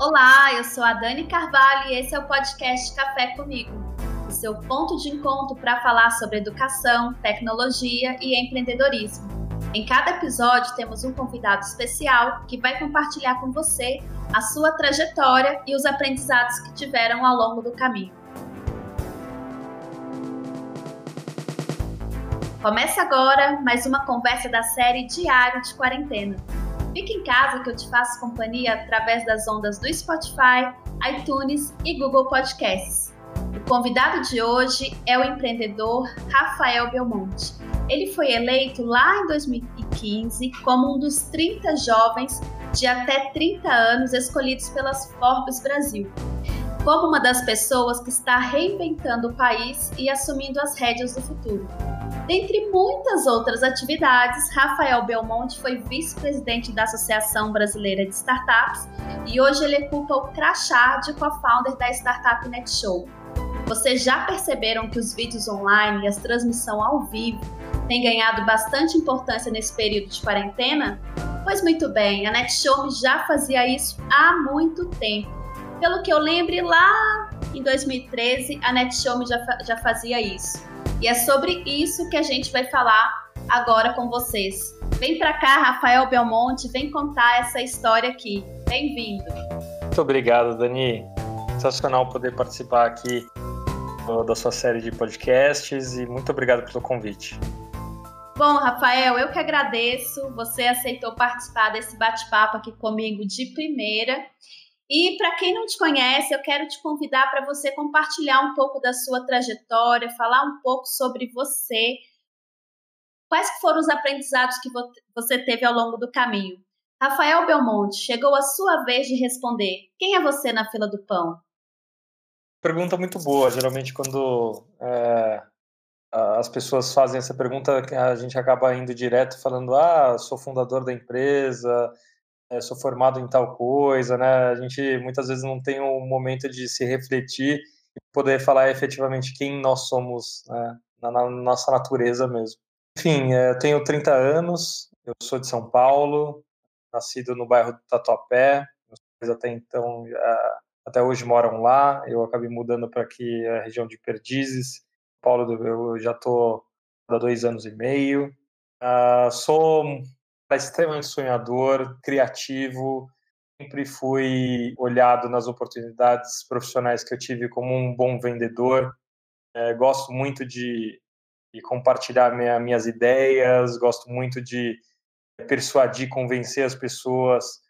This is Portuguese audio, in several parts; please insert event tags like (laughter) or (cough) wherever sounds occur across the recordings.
Olá, eu sou a Dani Carvalho e esse é o podcast Café Comigo, o seu ponto de encontro para falar sobre educação, tecnologia e empreendedorismo. Em cada episódio temos um convidado especial que vai compartilhar com você a sua trajetória e os aprendizados que tiveram ao longo do caminho. Começa agora mais uma conversa da série Diário de Quarentena. Fique em casa que eu te faço companhia através das ondas do Spotify, iTunes e Google Podcasts. O convidado de hoje é o empreendedor Rafael Belmonte. Ele foi eleito lá em 2015 como um dos 30 jovens de até 30 anos escolhidos pelas Forbes Brasil, como uma das pessoas que está reinventando o país e assumindo as rédeas do futuro. Dentre muitas outras atividades, Rafael Belmonte foi vice-presidente da Associação Brasileira de Startups e hoje ele ocupa o crachá de co-founder da startup Netshow. Vocês já perceberam que os vídeos online e as transmissões ao vivo têm ganhado bastante importância nesse período de quarentena? Pois muito bem, a Netshow já fazia isso há muito tempo. Pelo que eu lembre, lá em 2013, a Netshow já, já fazia isso. E é sobre isso que a gente vai falar agora com vocês. Vem para cá, Rafael Belmonte, vem contar essa história aqui. Bem-vindo. Muito obrigado, Dani. Sensacional poder participar aqui da sua série de podcasts e muito obrigado pelo convite. Bom, Rafael, eu que agradeço. Você aceitou participar desse bate-papo aqui comigo de primeira. E para quem não te conhece, eu quero te convidar para você compartilhar um pouco da sua trajetória, falar um pouco sobre você. Quais foram os aprendizados que você teve ao longo do caminho? Rafael Belmonte, chegou a sua vez de responder. Quem é você na fila do pão? Pergunta muito boa. Geralmente, quando é, as pessoas fazem essa pergunta, a gente acaba indo direto falando: Ah, sou fundador da empresa, é, sou formado em tal coisa, né? A gente muitas vezes não tem um momento de se refletir e poder falar efetivamente quem nós somos, né? na, na, nossa natureza mesmo. Enfim, é, eu tenho 30 anos, eu sou de São Paulo, nascido no bairro do Tatuapé, meus pais até então, até hoje moram lá, eu acabei mudando para aqui, a região de Perdizes, Paulo, eu já estou há dois anos e meio, uh, sou extremamente sonhador, criativo, sempre fui olhado nas oportunidades profissionais que eu tive como um bom vendedor. É, gosto muito de, de compartilhar minha, minhas ideias, gosto muito de persuadir, convencer as pessoas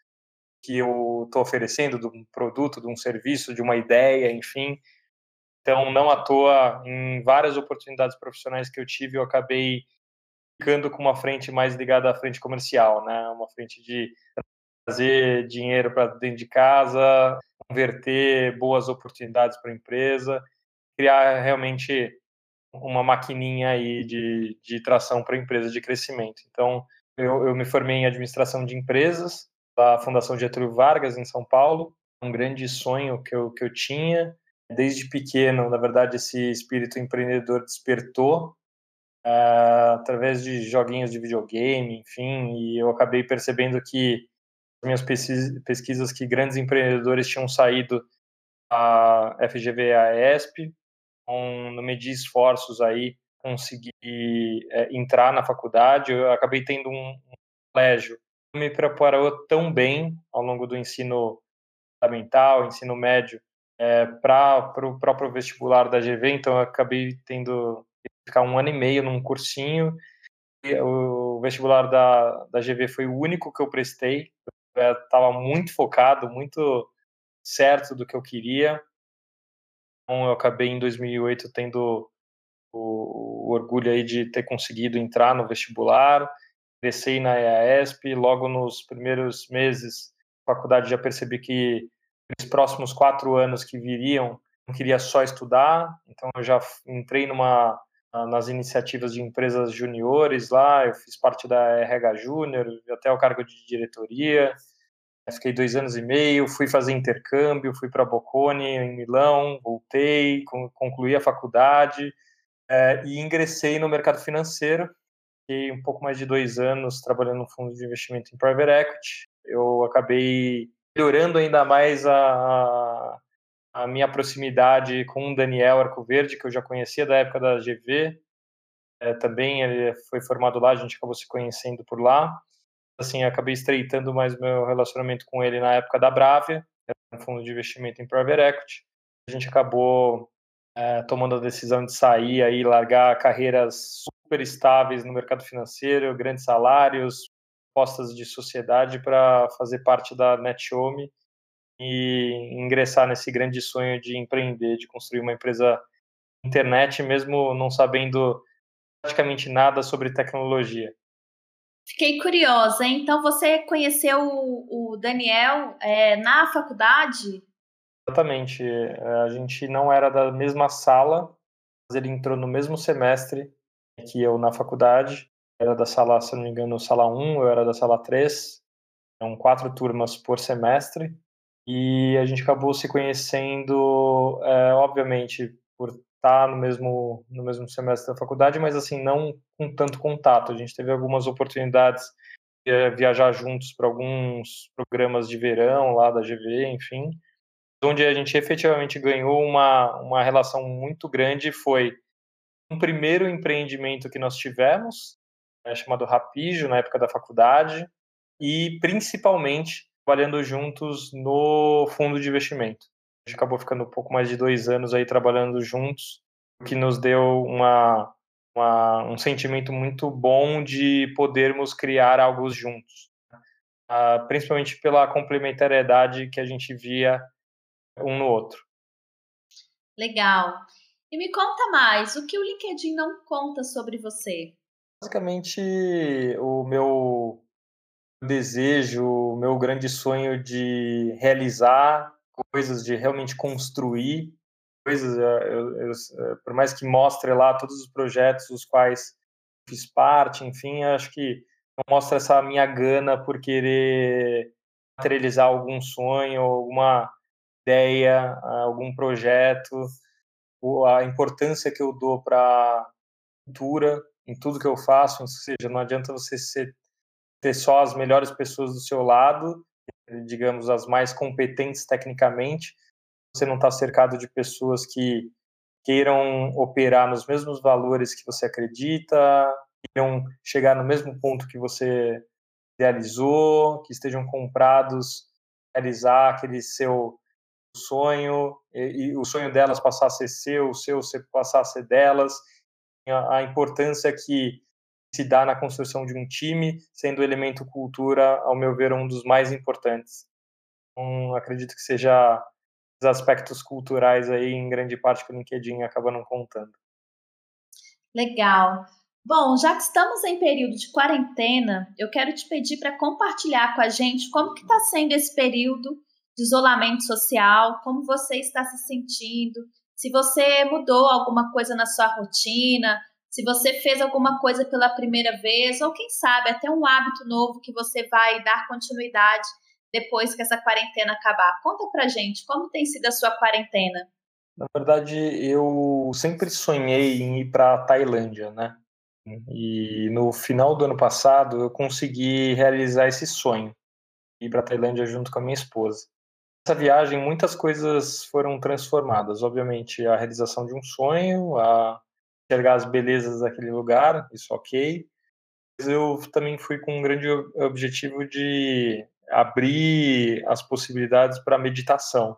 que eu estou oferecendo de um produto, de um serviço, de uma ideia, enfim. Então, não à toa, em várias oportunidades profissionais que eu tive, eu acabei ficando com uma frente mais ligada à frente comercial, né? Uma frente de trazer dinheiro para dentro de casa, converter boas oportunidades para a empresa, criar realmente uma maquininha aí de, de tração para a empresa de crescimento. Então, eu, eu me formei em administração de empresas da Fundação Getúlio Vargas, em São Paulo, um grande sonho que eu, que eu tinha. Desde pequeno, na verdade, esse espírito empreendedor despertou uh, através de joguinhos de videogame, enfim, e eu acabei percebendo que minhas pesquisas que grandes empreendedores tinham saído a FGV a ESP, um, no medir esforços aí conseguir é, entrar na faculdade, eu acabei tendo um, um colégio. Que me preparou tão bem ao longo do ensino fundamental, ensino médio, é, para o próprio vestibular da GV, então eu acabei tendo ficar um ano e meio num cursinho. O vestibular da, da GV foi o único que eu prestei. Estava muito focado, muito certo do que eu queria. Então, eu acabei em 2008 tendo o, o orgulho aí de ter conseguido entrar no vestibular. Ingressei na EASP. Logo nos primeiros meses da faculdade já percebi que nos próximos quatro anos que viriam, não queria só estudar. Então, eu já entrei numa nas iniciativas de empresas juniores lá, eu fiz parte da RH Júnior, até o cargo de diretoria, fiquei dois anos e meio, fui fazer intercâmbio, fui para Bocconi, em Milão, voltei, concluí a faculdade é, e ingressei no mercado financeiro, fiquei um pouco mais de dois anos trabalhando no fundo de investimento em private equity, eu acabei melhorando ainda mais a, a minha proximidade com o Daniel Arcoverde, que eu já conhecia da época da GV. É, também ele foi formado lá, a gente acabou se conhecendo por lá. Assim, acabei estreitando mais meu relacionamento com ele na época da Bravia, um fundo de investimento em private equity. A gente acabou é, tomando a decisão de sair aí, largar carreiras super estáveis no mercado financeiro, grandes salários, postas de sociedade para fazer parte da NetHome e ingressar nesse grande sonho de empreender, de construir uma empresa internet, mesmo não sabendo praticamente nada sobre tecnologia. Fiquei curiosa, então você conheceu o, Daniel é, na faculdade? Exatamente. A gente não era da mesma sala, mas ele entrou no mesmo semestre que eu na faculdade. Era da sala, se não me engano, sala 1, eu era da sala 3. Eram quatro turmas por semestre. E a gente acabou se conhecendo, é, obviamente, por estar no mesmo, no mesmo semestre da faculdade, mas assim, não com tanto contato. A gente teve algumas oportunidades de viajar juntos para alguns programas de verão lá da GV, enfim onde a gente efetivamente ganhou uma, uma relação muito grande foi um primeiro empreendimento que nós tivemos, né, chamado Rapijo, na época da faculdade, e principalmente trabalhando juntos no fundo de investimento. A gente acabou ficando um pouco mais de dois anos aí trabalhando juntos, o que nos deu uma, uma, um sentimento muito bom de podermos criar algo juntos, uh, principalmente pela complementariedade que a gente via um no outro. Legal. E me conta mais, o que o LinkedIn não conta sobre você? Basicamente, o meu desejo, o meu grande sonho de realizar coisas, de realmente construir coisas. Eh, eu, eu, eh, por mais que mostre lá todos os projetos os quais fiz parte, enfim, acho que mostra essa minha gana por querer materializar algum sonho, alguma ideia, algum projeto, a importância que eu dou para cultura em tudo que eu faço, ou seja, não adianta você ser, ter só as melhores pessoas do seu lado, digamos, as mais competentes tecnicamente, você não está cercado de pessoas que queiram operar nos mesmos valores que você acredita, queiram chegar no mesmo ponto que você idealizou, que estejam comprados realizar aquele seu sonho e, e, o sonho delas passar a ser seu, o seu passar a ser delas, a, a importância que se dá na construção de um time, sendo o elemento cultura, ao meu ver, um dos mais importantes. Então, acredito que seja os aspectos culturais aí, em grande parte, que o LinkedIn acaba não contando. Legal. Bom, já que estamos em período de quarentena, eu quero te pedir para compartilhar com a gente como que está sendo esse período de isolamento social, como você está se sentindo, se você mudou alguma coisa na sua rotina, se você fez alguma coisa pela primeira vez, ou quem sabe até um hábito novo que você vai dar continuidade depois que essa quarentena acabar. Conta pra gente, como tem sido a sua quarentena? Na verdade, eu sempre sonhei em ir para Tailândia, né? E no final do ano passado eu consegui realizar esse sonho, ir para Tailândia junto com a minha esposa essa viagem muitas coisas foram transformadas. Obviamente, a realização de um sonho, a enxergar as belezas daquele lugar, isso ok. Mas eu também fui com um grande objetivo de abrir as possibilidades para meditação.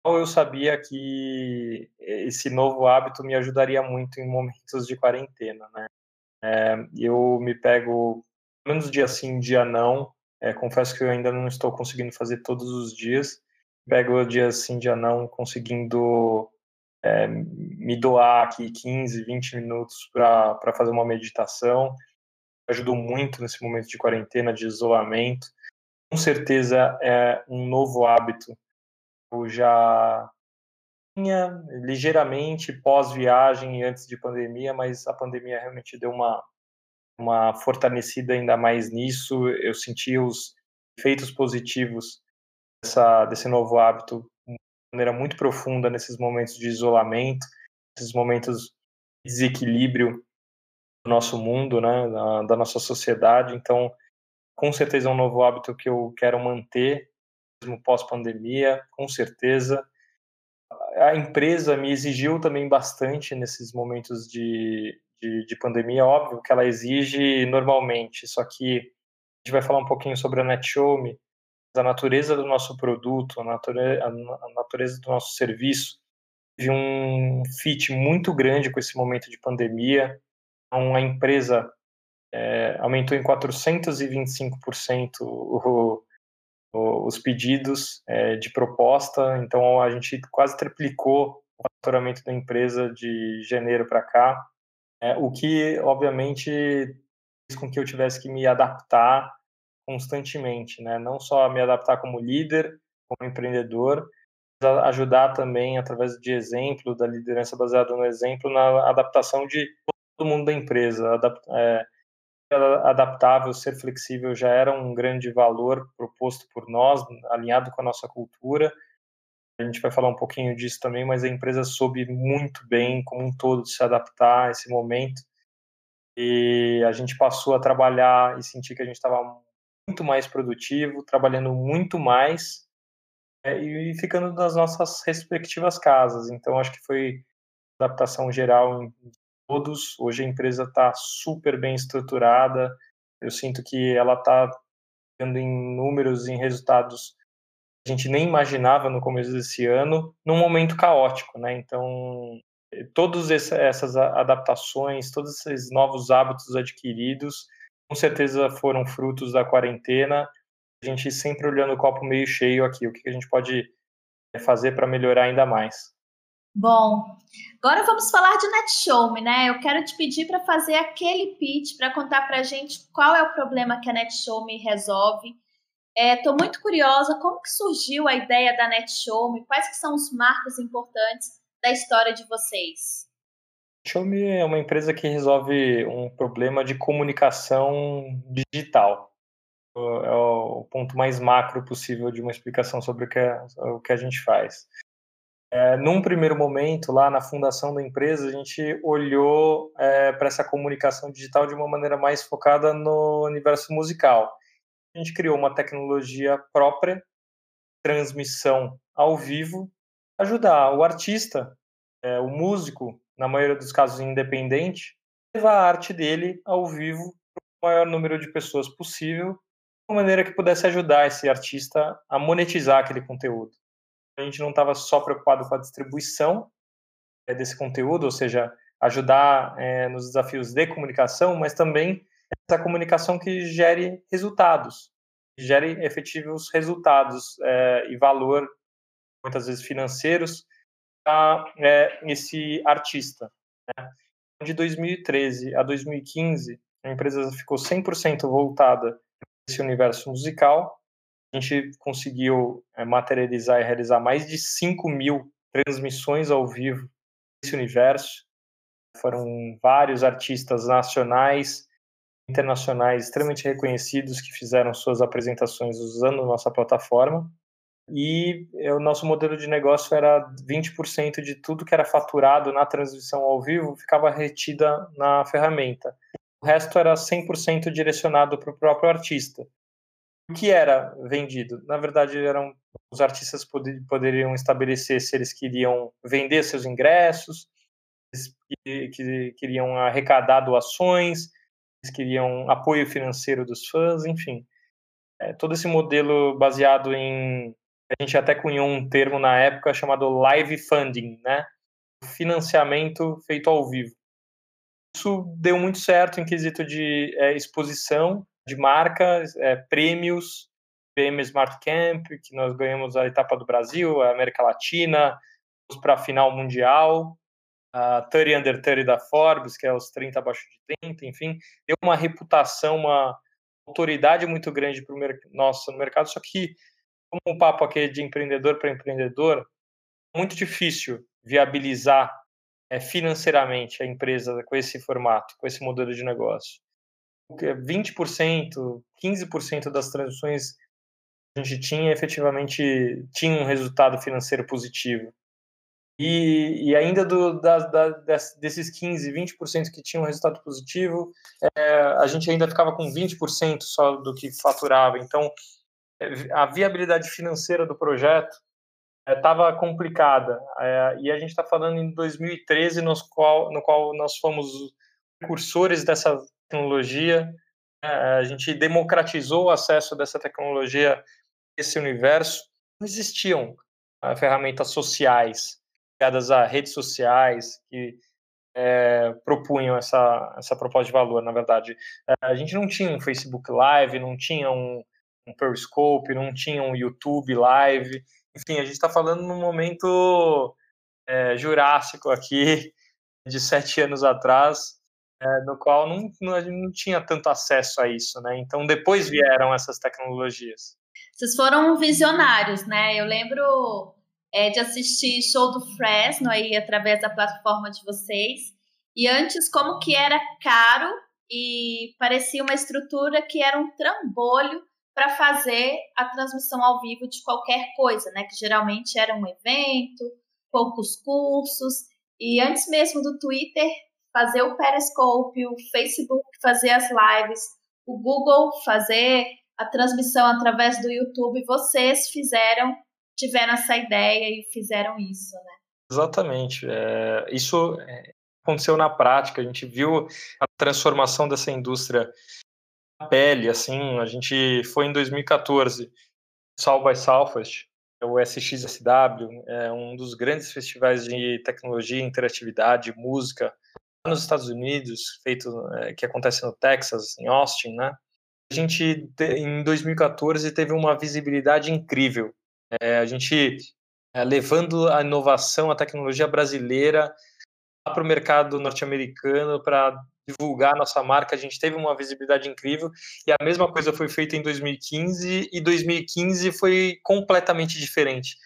Então, eu sabia que esse novo hábito me ajudaria muito em momentos de quarentena, né? É, eu me pego menos dia sim, dia não, é, confesso que eu ainda não estou conseguindo fazer todos os dias. Pego dias sim, dia não, conseguindo é, me doar aqui 15, 20 minutos para fazer uma meditação. Ajudou muito nesse momento de quarentena, de isolamento. Com certeza é um novo hábito. Eu já tinha ligeiramente pós-viagem e antes de pandemia, mas a pandemia realmente deu uma uma fortalecida ainda mais nisso. Eu senti os efeitos positivos dessa, desse novo hábito maneira muito profunda nesses momentos de isolamento, nesses momentos de desequilíbrio do nosso mundo, né, da, da nossa sociedade. Então, com certeza é um novo hábito que eu quero manter mesmo pós-pandemia, com certeza. A empresa me exigiu também bastante nesses momentos de, de, de pandemia, óbvio que ela exige normalmente, só que a gente vai falar um pouquinho sobre a NetShowme, a natureza do nosso produto, a natureza, a natureza do nosso serviço, teve um fit muito grande com esse momento de pandemia. Então, a empresa é, aumentou em 425% o, o, os pedidos é, de proposta, então a gente quase triplicou o faturamento da empresa de janeiro para cá, é, o que, obviamente, fez com que eu tivesse que me adaptar constantemente, né? não só me adaptar como líder, como empreendedor, mas ajudar também, através de exemplo, da liderança baseada no exemplo, na adaptação de todo mundo da empresa, é, adaptável, ser flexível já era um grande valor proposto por nós, alinhado com a nossa cultura. A gente vai falar um pouquinho disso também, mas a empresa soube muito bem, como um todo, se adaptar a esse momento. E a gente passou a trabalhar e sentir que a gente estava muito mais produtivo, trabalhando muito mais é, e ficando nas nossas respectivas casas. Então, acho que foi adaptação geral em todos. Hoje a empresa está super bem estruturada. Eu sinto que ela está dando em números, em resultados que a gente nem imaginava no começo desse ano, num momento caótico, né? Então, todas essas adaptações, todos esses novos hábitos adquiridos, com certeza foram frutos da quarentena. A gente sempre olhando o copo meio cheio aqui, o que a gente pode fazer para melhorar ainda mais. Bom, agora vamos falar de NetShowme, né? Eu quero te pedir para fazer aquele pitch para contar para a gente qual é o problema que a NetShowme resolve. Estou é, muito curiosa como que surgiu a ideia da NetShowme, quais que são os marcos importantes da história de vocês. NetShowme é uma empresa que resolve um problema de comunicação digital. É o ponto mais macro possível de uma explicação sobre o que, é, o que a gente faz. É, num primeiro momento, lá na fundação da empresa, a gente olhou é, para essa comunicação digital de uma maneira mais focada no universo musical. A gente criou uma tecnologia própria, transmissão ao vivo, ajudar o artista, é, o músico, na maioria dos casos independente, levar a arte dele ao vivo para o maior número de pessoas possível, de uma maneira que pudesse ajudar esse artista a monetizar aquele conteúdo. A gente não estava só preocupado com a distribuição é, desse conteúdo, ou seja, ajudar é, nos desafios de comunicação, mas também essa comunicação que gere resultados, que gere efetivos resultados é, e valor, muitas vezes financeiros, a é, esse artista. Né? De 2013 a 2015, a empresa ficou 100% voltada esse universo musical, a gente conseguiu é, materializar e realizar mais de 5 mil transmissões ao vivo desse universo. Foram vários artistas nacionais, internacionais extremamente reconhecidos que fizeram suas apresentações usando nossa plataforma. E o nosso modelo de negócio era 20% de tudo que era faturado na transmissão ao vivo ficava retida na ferramenta. O resto era 100% direcionado para o próprio artista o que era vendido? Na verdade, eram os artistas poder, poderiam estabelecer se eles queriam vender seus ingressos, que, que queriam arrecadar doações, eles queriam apoio financeiro dos fãs, enfim. É, todo esse modelo baseado em. A gente até cunhou um termo na época chamado live funding, né? Financiamento feito ao vivo. Isso deu muito certo em quesito de é, exposição de marca, é, prêmios, PM Smart Camp, que nós ganhamos a etapa do Brasil, a América Latina, para a final mundial, a 30 Under 30 da Forbes, que é os 30 abaixo de 30, enfim, deu uma reputação, uma autoridade muito grande para o nosso mercado, só que, como um papo aqui de empreendedor para empreendedor, muito difícil viabilizar é, financeiramente a empresa com esse formato, com esse modelo de negócio. 20%, 15% das transações que a gente tinha efetivamente tinha um resultado financeiro positivo. E, e ainda do, da, da, desses 15, 20% que tinham um resultado positivo, é, a gente ainda ficava com 20% só do que faturava. Então, a viabilidade financeira do projeto estava é, complicada. É, e a gente está falando em 2013, no qual, no qual nós fomos precursores dessa tecnologia. É, a gente democratizou o acesso dessa tecnologia esse universo. Não existiam uh, ferramentas sociais ligadas a redes sociais que é, propunham essa, essa proposta de valor, na verdade. a gente não tinha um Facebook Live, não tinha um, um Periscope, não tinha um YouTube Live. Enfim, a gente está falando num momento é, jurássico aqui, (laughs) de sete anos atrás, é, no qual não, não, não tinha tanto acesso a isso, né? Então, depois vieram essas tecnologias. Vocês foram visionários, né? Eu lembro é, de assistir show do Fresno aí através da plataforma de vocês. E antes, como que era caro e parecia uma estrutura que era um trambolho para fazer a transmissão ao vivo de qualquer coisa, né? Que geralmente era um evento, poucos cursos. E antes mesmo do Twitter fazer o Periscope, o Facebook fazer as lives, o Google fazer a transmissão através do YouTube, vocês fizeram, tiveram essa ideia e fizeram isso, né? Exatamente. É, isso é, aconteceu na prática. A gente viu a transformação dessa indústria pele. Assim, a gente foi em 2014, South by Southwest, é o SXSW, é um dos grandes festivais de tecnologia, interatividade, música nos Estados Unidos, feito é, que acontece no Texas, em Austin, né? a gente, em 2014, teve uma visibilidade incrível. É, a gente é, levando a inovação, a tecnologia brasileira para o mercado norte-americano para divulgar nossa marca, a gente teve uma visibilidade incrível e a mesma coisa foi feita em 2015 e 2015 foi completamente diferente.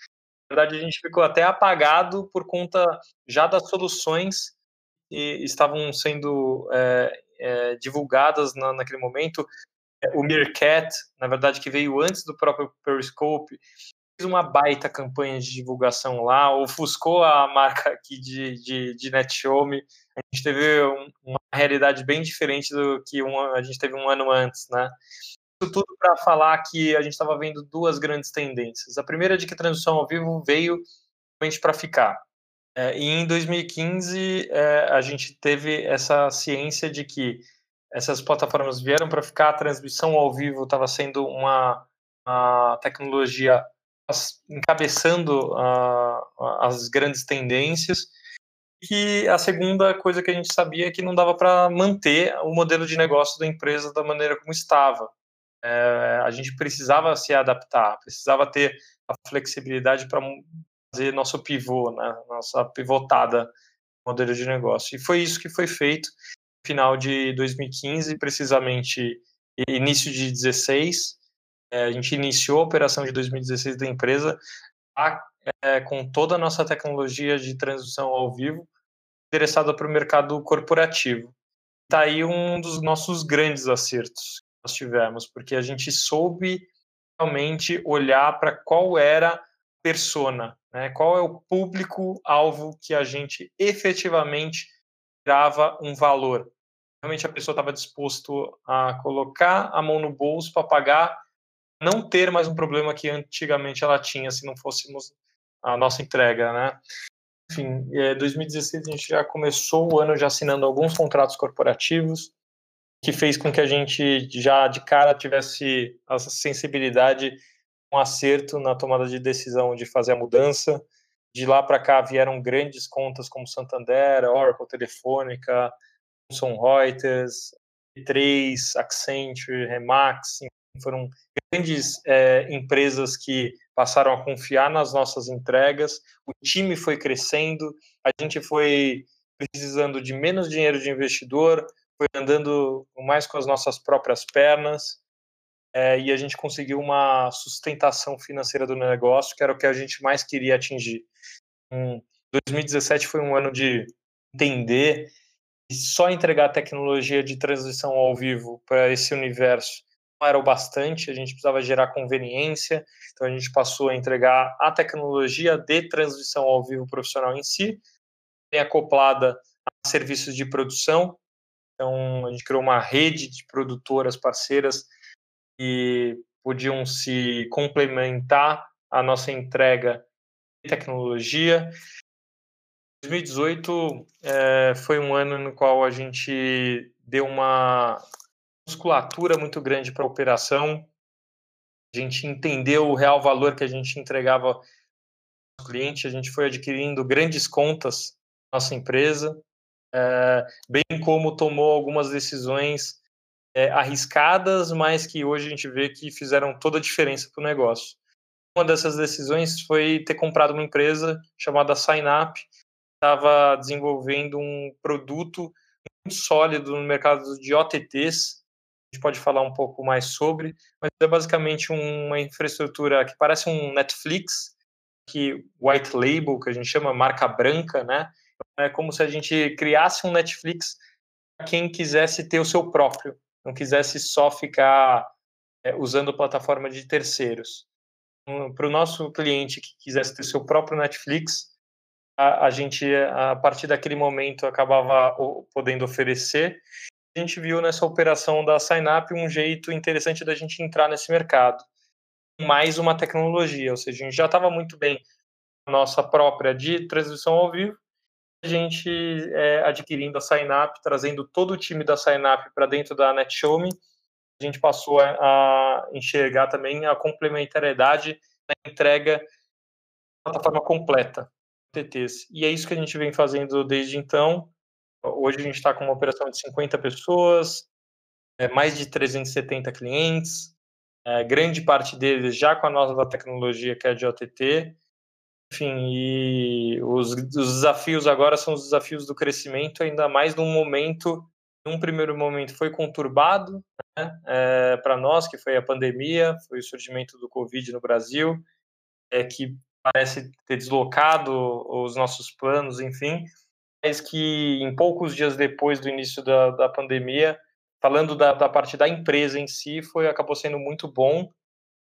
Na verdade, a gente ficou até apagado por conta já das soluções que estavam sendo é, é, divulgadas na, naquele momento, o Meerkat, na verdade, que veio antes do próprio Periscope, fez uma baita campanha de divulgação lá, ofuscou a marca aqui de, de, de NetShowme. A gente teve um, uma realidade bem diferente do que um, a gente teve um ano antes, né? Isso tudo para falar que a gente estava vendo duas grandes tendências. A primeira é de que a transmissão ao vivo veio realmente para ficar. É, e em 2015 é, a gente teve essa ciência de que essas plataformas vieram para ficar, a transmissão ao vivo estava sendo uma, uma, tecnologia encabeçando uh, as grandes tendências. E a segunda coisa que a gente sabia é que não dava para manter o modelo de negócio da empresa da maneira como estava. É, a gente precisava se adaptar, precisava ter a flexibilidade para fazer nosso pivô, né, nossa pivotada modelo de negócio. E foi isso que foi feito final de 2015, precisamente início de 16. É, a gente iniciou a operação de 2016 da empresa é, com toda a nossa tecnologia de transmissão ao vivo, interessada para o mercado corporativo. Está aí um dos nossos grandes acertos que nós tivemos, porque a gente soube realmente olhar para qual era a persona, né? qual é o público-alvo que a gente efetivamente grava um valor realmente a pessoa estava disposto a colocar a mão no bolso para pagar, não ter mais um problema que antigamente ela tinha se não fôssemos a nossa entrega, né? Enfim, em 2016 a gente já começou o ano já assinando alguns contratos corporativos, que fez com que a gente já de cara tivesse a sensibilidade, um acerto na tomada de decisão de fazer a mudança. De lá para cá vieram grandes contas como Santander, Oracle, Telefônica, Thomson Reuters, E3, Accenture, Remax, foram grandes é, empresas que passaram a confiar nas nossas entregas, o time foi crescendo, a gente foi precisando de menos dinheiro de investidor, foi andando mais com as nossas próprias pernas, é, e a gente conseguiu uma sustentação financeira do negócio, que era o que a gente mais queria atingir. Em 2017 foi um ano de entender e só entregar tecnologia de transição ao vivo para esse universo não era o bastante, a gente precisava gerar conveniência, então a gente passou a entregar a tecnologia de transição ao vivo profissional em si, bem acoplada a serviços de produção, então a gente criou uma rede de produtoras parceiras que podiam se complementar a nossa entrega de tecnologia. 2018 é, foi um ano no qual a gente deu uma musculatura muito grande para a operação. A gente entendeu o real valor que a gente entregava ao cliente, a gente foi adquirindo grandes contas na nossa empresa, é, bem como tomou algumas decisões é, arriscadas, mas que hoje a gente vê que fizeram toda a diferença para o negócio. Uma dessas decisões foi ter comprado uma empresa chamada SignUp, que estava desenvolvendo um produto muito sólido no mercado de OTTs. Gente pode falar um pouco mais sobre, mas é basicamente uma infraestrutura que parece um Netflix, que white label, que a gente chama marca branca, né? É como se a gente criasse um Netflix para quem quisesse ter o seu próprio não quisesse só ficar é, usando plataforma de terceiros. Um, Para o nosso cliente que quisesse ter seu próprio Netflix, a, a, gente, a partir daquele momento, acabava podendo oferecer. A gente viu nessa operação da SignUp um jeito interessante da gente entrar nesse mercado. Mais uma tecnologia, ou seja, a gente já estava muito bem a nossa própria de transmissão ao vivo, a gente é, adquirindo a SignUp, trazendo todo o time da SignUp para dentro da NetShowme, a gente passou a, a, enxergar também a complementariedade na entrega da plataforma completa, TTs. E é isso que a gente vem fazendo desde então. Hoje a gente está com uma operação de 50 pessoas, é, mais de 370 clientes, é, grande parte deles já com a nossa tecnologia que é de OTT, enfim, e os, os desafios agora são os desafios do crescimento, ainda mais num momento, num primeiro momento foi conturbado né, é, para nós, que foi a pandemia, foi o surgimento do Covid no Brasil, é, que parece ter deslocado os nossos planos, enfim, mas que em poucos dias depois do início da, da pandemia, falando da, da parte da empresa em si, foi acabou sendo muito bom,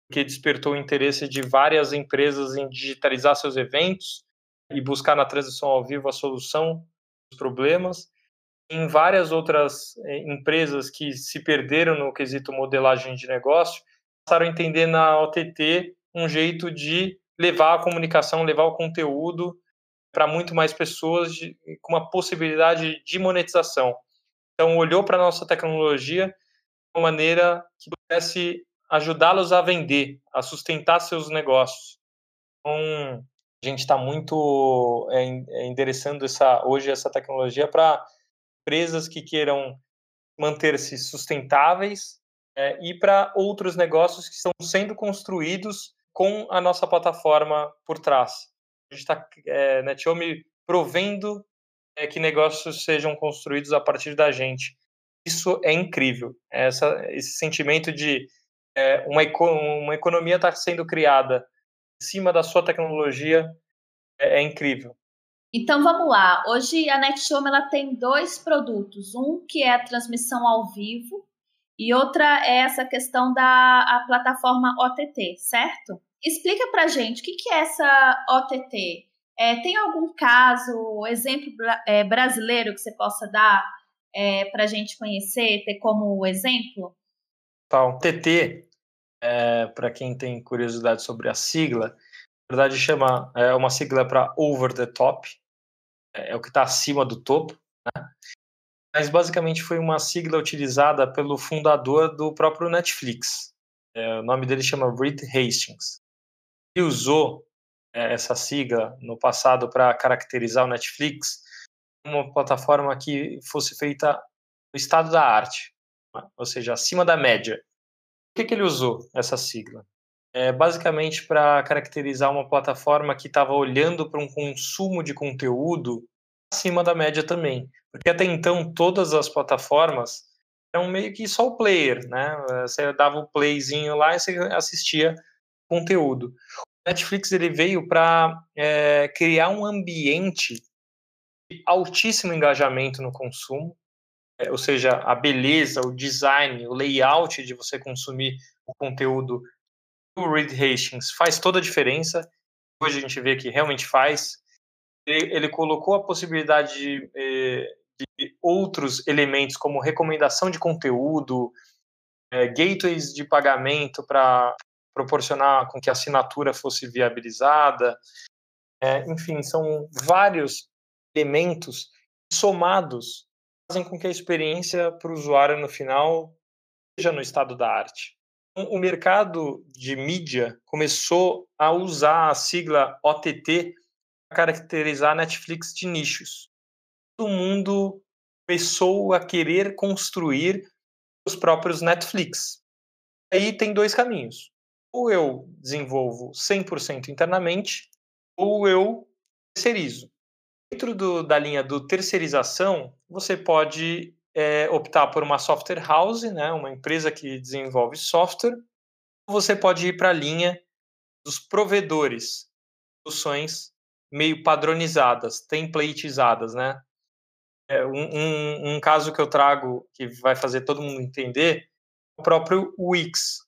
que despertou o interesse de várias empresas em digitalizar seus eventos e buscar na transição ao vivo a solução dos problemas. Em várias outras eh, empresas que se perderam no quesito modelagem de negócio, passaram a entender na OTT um jeito de levar a comunicação, levar o conteúdo para muito mais pessoas de, com uma possibilidade de monetização. Então, olhou para a nossa tecnologia de uma maneira que pudesse ajudá-los a vender, a sustentar seus negócios. Então, a gente está muito é, é, endereçando essa, hoje essa tecnologia para empresas que queiram manter-se sustentáveis é, e para outros negócios que estão sendo construídos com a nossa plataforma por trás. Gente está, é, Netiome, provendo é, que negócios sejam construídos a partir da gente. Isso é incrível. Essa, esse sentimento de é, uma, uma economia está sendo criada em cima da sua tecnologia é, é, incrível. Então vamos lá. Hoje a NetShow ela tem dois produtos, um que é a transmissão ao vivo e outra é essa questão da plataforma OTT, certo? Explica para gente o que, que é essa OTT. É, tem algum caso, exemplo é, brasileiro que você possa dar é, para a gente conhecer, ter como exemplo? Então, TT, é, para quem tem curiosidade sobre a sigla, na verdade chama é uma sigla para over the top, é, é o que está acima do topo, né? mas basicamente foi uma sigla utilizada pelo fundador do próprio Netflix. É, o nome dele chama Reed Hastings. Usou é, essa sigla no passado para caracterizar o Netflix uma plataforma que fosse feita no estado da arte, ou seja, acima da média. Por que, que ele usou essa sigla? É basicamente para caracterizar uma plataforma que estava olhando para um consumo de conteúdo acima da média também. Porque até então todas as plataformas eram meio que só o player, né? Você dava o playzinho lá e você assistia conteúdo. O Netflix ele veio para é, criar um ambiente de altíssimo engajamento no consumo, é, ou seja, a beleza, o design, o layout de você consumir o conteúdo do Reed Hastings faz toda a diferença. Hoje a gente vê que realmente faz. Ele, ele colocou a possibilidade de, eh, de, outros elementos, como recomendação de conteúdo, é, gateways de pagamento para proporcionar com que a assinatura fosse viabilizada. É, enfim, são vários elementos somados fazem com que a experiência para o usuário no final seja no estado da arte. O mercado de mídia começou a usar a sigla OTT para caracterizar a Netflix de nichos. Todo mundo começou a querer construir os próprios Netflix. Aí tem dois caminhos. Ou eu desenvolvo 100% internamente, ou eu terceirizo. Dentro do, da linha do terceirização, você pode é, optar por uma software house, né, uma empresa que desenvolve software, ou você pode ir para a linha dos provedores, soluções meio padronizadas, templatizadas, né? É, um, um, um, caso que eu trago que vai fazer todo mundo entender é o próprio Wix.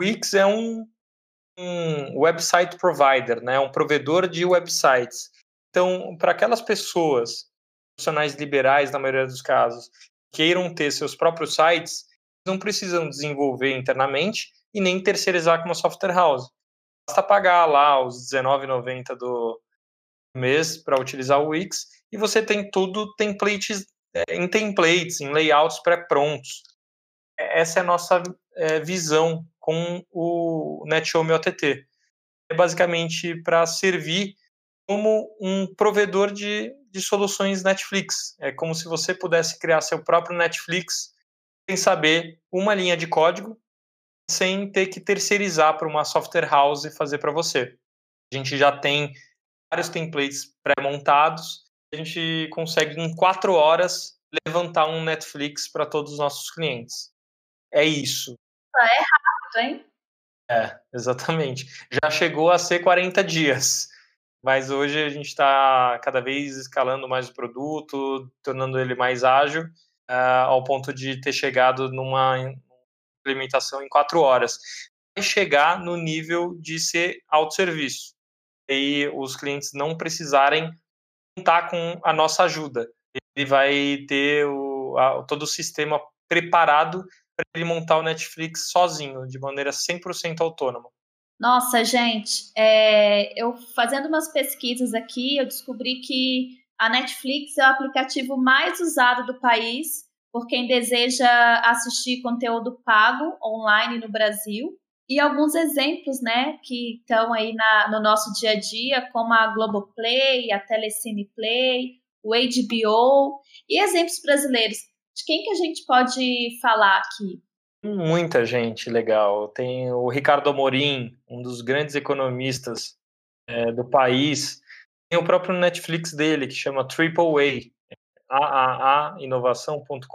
Wix é um, um website provider, né? Um provedor de websites. Então, para aquelas pessoas, profissionais liberais na maioria dos casos, queiram ter seus próprios sites, não precisam desenvolver internamente e nem terceirizar com uma software house. Basta pagar lá os R$19,90 do mês para utilizar o Wix e você tem tudo templates, é, em templates, em layouts pré-prontos. Essa é a nossa é, visão com o NetHome OTT. É basicamente para servir como um provedor de, de soluções Netflix. É como se você pudesse criar seu próprio Netflix sem saber uma linha de código, sem ter que terceirizar para uma software house e fazer para você. A gente já tem vários templates pré-montados, a gente consegue em quatro horas levantar um Netflix para todos os nossos clientes. É isso. É rápido, hein? É, exatamente. Já chegou a ser 40 dias mas hoje a gente está cada vez escalando mais o produto, tornando ele mais ágil, uh, ao ponto de ter chegado numa implementação em quatro horas. E chegar no nível de ser autosserviço. E os clientes não precisarem contar com a nossa ajuda. Ele vai ter o, a, todo o sistema preparado para ele montar o Netflix sozinho, de maneira 100% autônoma. Nossa, gente, é, eu fazendo umas pesquisas aqui, eu descobri que a Netflix é o aplicativo mais usado do país por quem deseja assistir conteúdo pago online no Brasil. E alguns exemplos, né, que estão aí na, no nosso dia a dia, como a Globoplay, a Telecine Play, o HBO, e exemplos brasileiros. De quem que a gente pode falar aqui? Muita gente legal. Tem o Ricardo Amorim, um dos grandes economistas é, do país. Tem o próprio Netflix dele, que chama Triple A, inovação.com.br.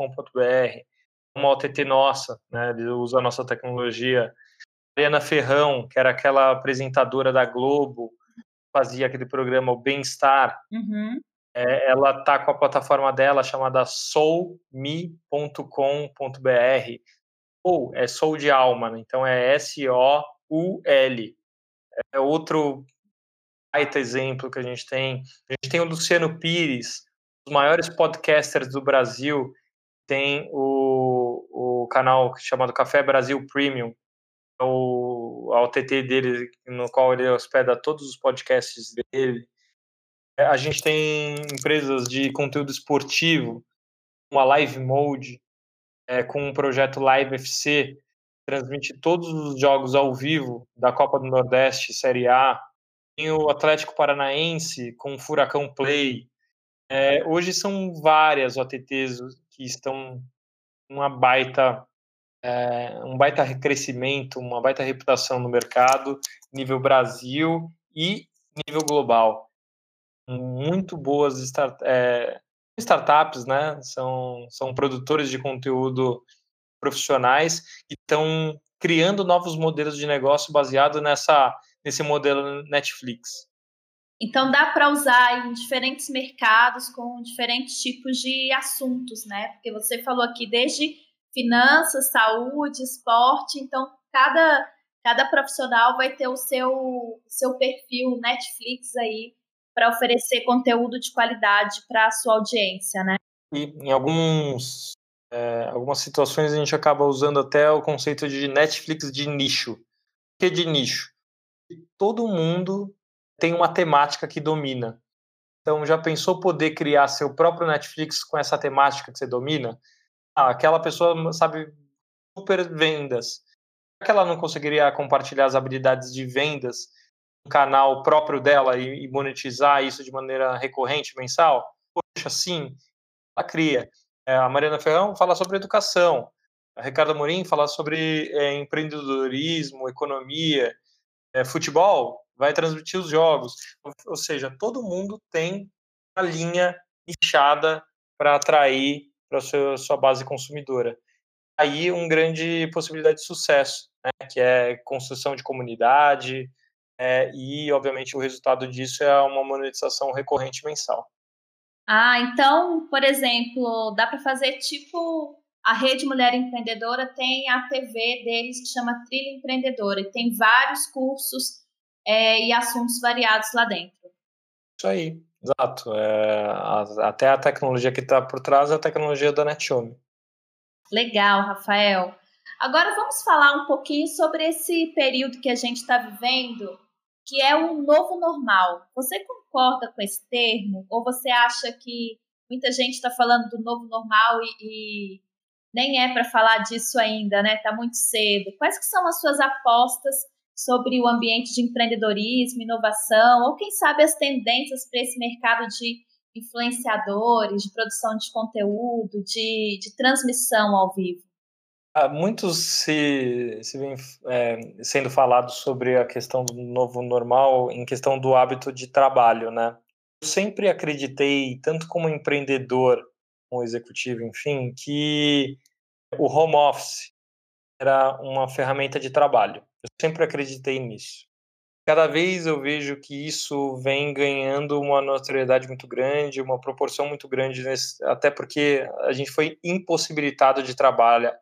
Uma OTT nossa, né? ele usa a nossa tecnologia. Mariana Ferrão, que era aquela apresentadora da Globo, fazia aquele programa O Bem-Estar. Uhum. É, ela está com a plataforma dela chamada soulme.com.br Soul é Soul de alma, né? então é S-O-U-L. É outro baita exemplo que a gente tem. A gente tem o Luciano Pires, os maiores podcasters do Brasil, tem o, o canal chamado Café Brasil Premium, é o, a OTT dele, no qual ele hospeda todos os podcasts dele. É, a gente tem empresas de conteúdo esportivo, uma Live Mode, é, com um projeto Live FC, transmite todos os jogos ao vivo da Copa do Nordeste, Série A. Tem o Atlético Paranaense com o Furacão Play. É, hoje são várias OTTs que estão uma baita é, um baita crescimento, uma baita reputação no mercado, nível Brasil e nível global. Muito boas start, é, startups, né? São, são produtores de conteúdo profissionais que estão criando novos modelos de negócio baseado nessa, nesse modelo Netflix. Então dá para usar em diferentes mercados com diferentes tipos de assuntos, né? Porque você falou aqui desde finanças, saúde, esporte, então cada cada profissional vai ter o seu seu perfil Netflix aí para oferecer conteúdo de qualidade para a sua audiência, né? E em alguns é, algumas situações a gente acaba usando até o conceito de Netflix de nicho. O que de nicho? Todo mundo tem uma temática que domina. Então, já pensou poder criar seu próprio Netflix com essa temática que você domina? Ah, aquela pessoa sabe super vendas. Será que ela não conseguiria compartilhar as habilidades de vendas canal próprio dela e, monetizar isso de maneira recorrente, mensal? Poxa, sim, ela cria. É, a Mariana Ferrão fala sobre educação. A Ricardo Morim fala sobre é, empreendedorismo, economia, é, futebol, vai transmitir os jogos. Ou seja, todo mundo tem uma linha nichada para atrair para a sua base consumidora. Aí, uma grande possibilidade de sucesso, né, que é construção de comunidade, é, e, obviamente, o resultado disso é uma monetização recorrente mensal. Ah, então, por exemplo, dá para fazer tipo a Rede Mulher Empreendedora tem a TV deles que chama Trilha Empreendedora e tem vários cursos é, e assuntos variados lá dentro. Isso aí, exato. É, a, até a tecnologia que está por trás é a tecnologia da Netiome. Legal, Rafael. Agora vamos falar um pouquinho sobre esse período que a gente está vivendo, que é o novo normal. Você concorda com esse termo? Ou você acha que muita gente está falando do novo normal e, e nem é para falar disso ainda, né? Está muito cedo. Quais que são as suas apostas sobre o ambiente de empreendedorismo, inovação, ou quem sabe as tendências para esse mercado de influenciadores, de produção de conteúdo, de, de transmissão ao vivo? Ah, muitos se, se vem é, sendo falado sobre a questão do novo normal em questão do hábito de trabalho, né? Eu sempre acreditei, tanto como empreendedor, como executivo, enfim, que o home office era uma ferramenta de trabalho. Eu sempre acreditei nisso. Cada vez eu vejo que isso vem ganhando uma notoriedade muito grande, uma proporção muito grande, nesse, até porque a gente foi impossibilitado de trabalhar,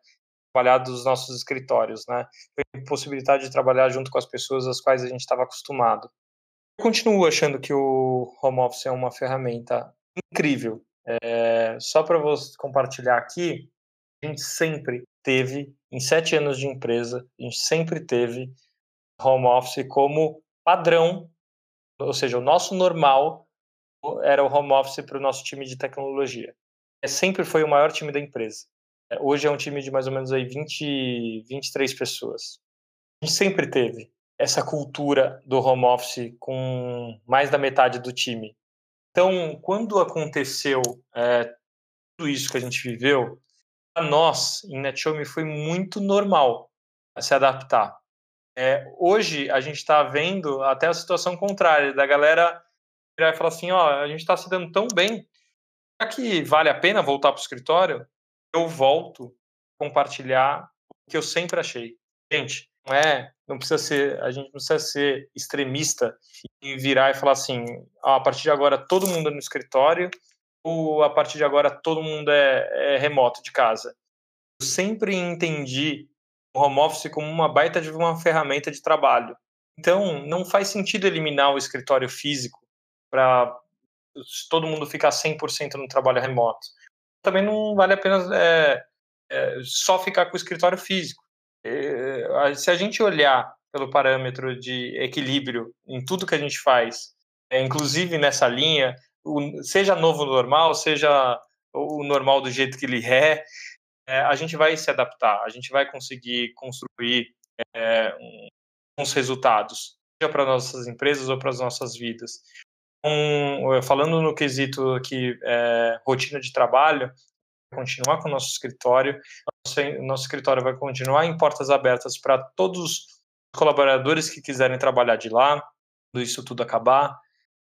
trabalhar dos nossos escritórios, né? Foi impossibilitado de trabalhar junto com as pessoas às quais a gente estava acostumado. Eu continuo achando que o home office é uma ferramenta incrível. É, só para compartilhar aqui, a gente sempre teve, em sete anos de empresa, a gente sempre teve home office como padrão, ou seja, o nosso normal era o home office para o nosso time de tecnologia. É, sempre foi o maior time da empresa. É, hoje é um time de mais ou menos aí 20, 23 pessoas. A gente sempre teve essa cultura do home office com mais da metade do time. Então, quando aconteceu é, tudo isso que a gente viveu, para nós, em NetShowMe, foi muito normal se adaptar. É, hoje, a gente está vendo até a situação contrária, da galera virar e falar assim, ó, a gente está se dando tão bem, será que vale a pena voltar para o escritório? Eu volto a compartilhar o que eu sempre achei. Gente, não é, não precisa ser, a gente não precisa ser extremista e virar e falar assim, ó, a partir de agora todo mundo é no escritório ou a partir de agora todo mundo é, é remoto de casa. Eu sempre entendi o home office como uma baita de uma ferramenta de trabalho. Então, não faz sentido eliminar o escritório físico para todo mundo ficar 100% no trabalho remoto. Também não vale a pena é, é, só ficar com o escritório físico. Se a gente olhar pelo parâmetro de equilíbrio em tudo que a gente faz, é, inclusive nessa linha, o, seja novo normal, seja o normal do jeito que ele (laughs) é, é a gente vai se adaptar, a gente vai conseguir construir é, uns resultados, seja para nossas empresas ou para as nossas vidas. Um, falando no quesito aqui, é, rotina de trabalho, continuar com o nosso escritório, nosso, nosso escritório vai continuar em portas abertas para todos os colaboradores que quiserem trabalhar de lá, quando isso tudo acabar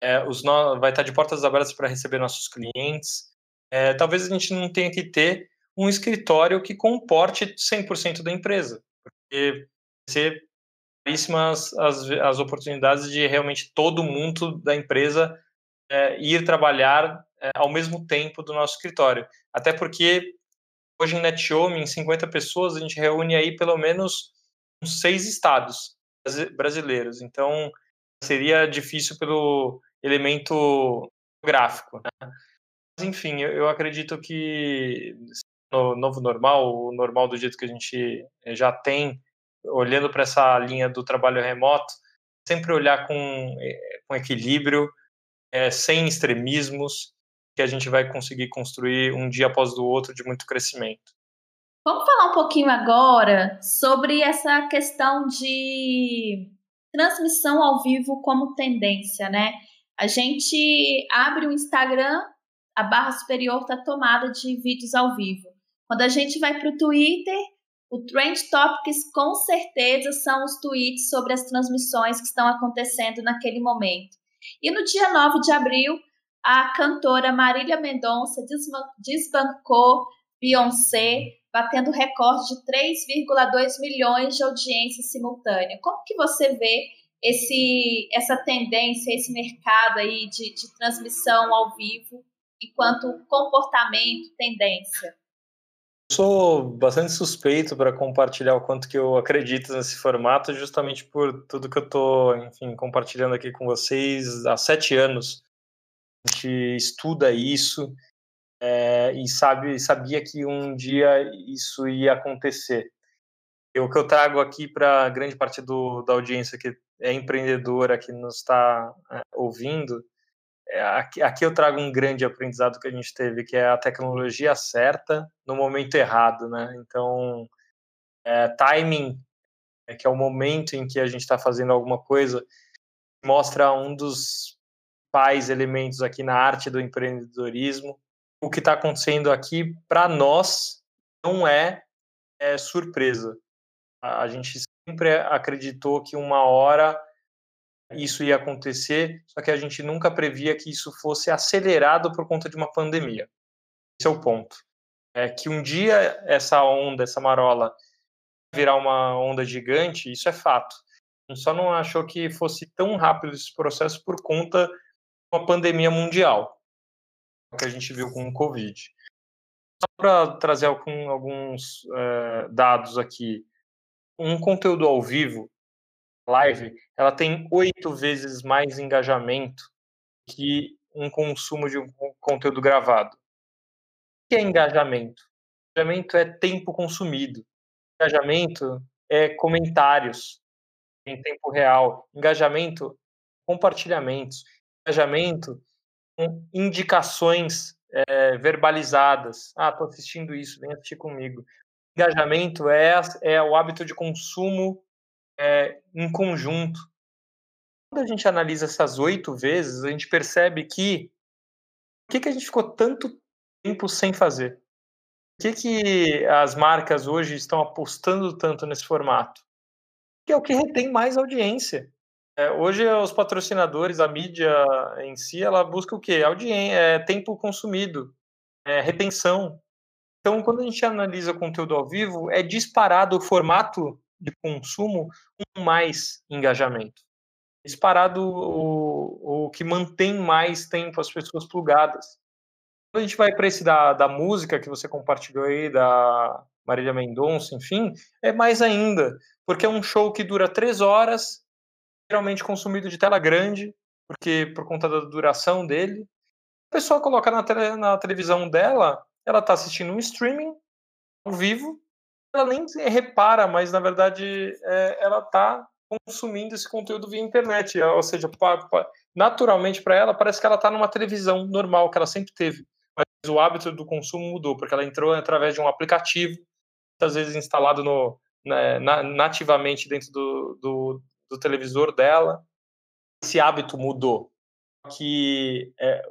é, os no... vai estar de portas abertas para receber nossos clientes. É, talvez a gente não tenha que ter um escritório que comporte 100% da empresa, porque ser caríssimas as, as oportunidades de realmente todo mundo da empresa é, ir trabalhar é, ao mesmo tempo do nosso escritório. Até porque hoje em NetHome, em 50 pessoas, a gente reúne aí pelo menos uns seis estados brasileiros. Então, seria difícil pelo elemento gráfico. Né? Mas, enfim, eu, eu, acredito que no novo normal, o normal do jeito que a gente eh, já tem, olhando para essa linha do trabalho remoto, sempre olhar com, eh, com equilíbrio, é, sem extremismos, que a gente vai conseguir construir um dia após o outro de muito crescimento. Vamos falar um pouquinho agora sobre essa questão de transmissão ao vivo como tendência, né? A gente abre o Instagram, a barra superior está tomada de vídeos ao vivo. Quando a gente vai para o Twitter, o Trend Topics com certeza são os tweets sobre as transmissões que estão acontecendo naquele momento. E no dia 9 de abril, a cantora Marília Mendonça desbancou Beyoncé, batendo recorde de 3,2 milhões de audiência simultânea. Como que você vê esse, essa tendência, esse mercado aí de, de transmissão ao vivo enquanto comportamento, tendência? Sou bastante suspeito para compartilhar o quanto que eu acredito nesse formato, justamente por tudo que eu estou, enfim, compartilhando aqui com vocês há sete anos. A gente estuda isso é, e sabe, sabia que um dia isso ia acontecer. E o que eu trago aqui para grande parte do, da audiência que é empreendedora, que nos está é, ouvindo, é, aqui, aqui, eu trago um grande aprendizado que a gente teve, que é a tecnologia certa no momento errado, né? Então, é, timing, é, que é o momento em que a gente está fazendo alguma coisa, mostra um dos pais elementos aqui na arte do empreendedorismo. O que está acontecendo aqui, para nós, não é, é surpresa. A, a gente sempre acreditou que uma hora isso ia acontecer, só que a gente nunca previa que isso fosse acelerado por conta de uma pandemia. Esse é o ponto. É que um dia essa onda, essa marola, virar uma onda gigante, isso é fato. A gente só não achou que fosse tão rápido esse processo por conta de uma pandemia mundial, que a gente viu com o Covid. Só para trazer alguns é, dados aqui, um conteúdo ao vivo live, ela tem oito vezes mais engajamento que um consumo de um conteúdo gravado. O que é engajamento? Engajamento é tempo consumido. Engajamento é comentários em tempo real. Engajamento, compartilhamentos. Engajamento, indicações é, verbalizadas. Ah, estou assistindo isso, vem assistir comigo. Engajamento é, é o hábito de consumo é, em conjunto. Quando a gente analisa essas oito vezes, a gente percebe que por que, que a gente ficou tanto tempo sem fazer? Por que, que as marcas hoje estão apostando tanto nesse formato? Que é o que retém mais audiência. É, hoje os patrocinadores, a mídia em si, ela busca o quê? Audiência, é, tempo consumido, é, retenção. Então, quando a gente analisa conteúdo ao vivo, é disparado o formato de consumo com mais engajamento. Disparado o, o que mantém mais tempo as pessoas plugadas. Quando a gente vai para esse da, da música que você compartilhou aí, da Marília Mendonça, enfim, é mais ainda, porque é um show que dura três horas, geralmente consumido de tela grande, porque por conta da duração dele. A pessoa coloca na, tele, na televisão dela, ela está assistindo um streaming ao vivo, ela nem repara, mas na verdade é, ela está consumindo esse conteúdo via internet, ou seja, naturalmente para ela parece que ela está numa televisão normal que ela sempre teve, mas o hábito do consumo mudou porque ela entrou através de um aplicativo, muitas vezes instalado no, né, na, nativamente dentro do, do, do, televisor dela. Esse hábito mudou. Que é,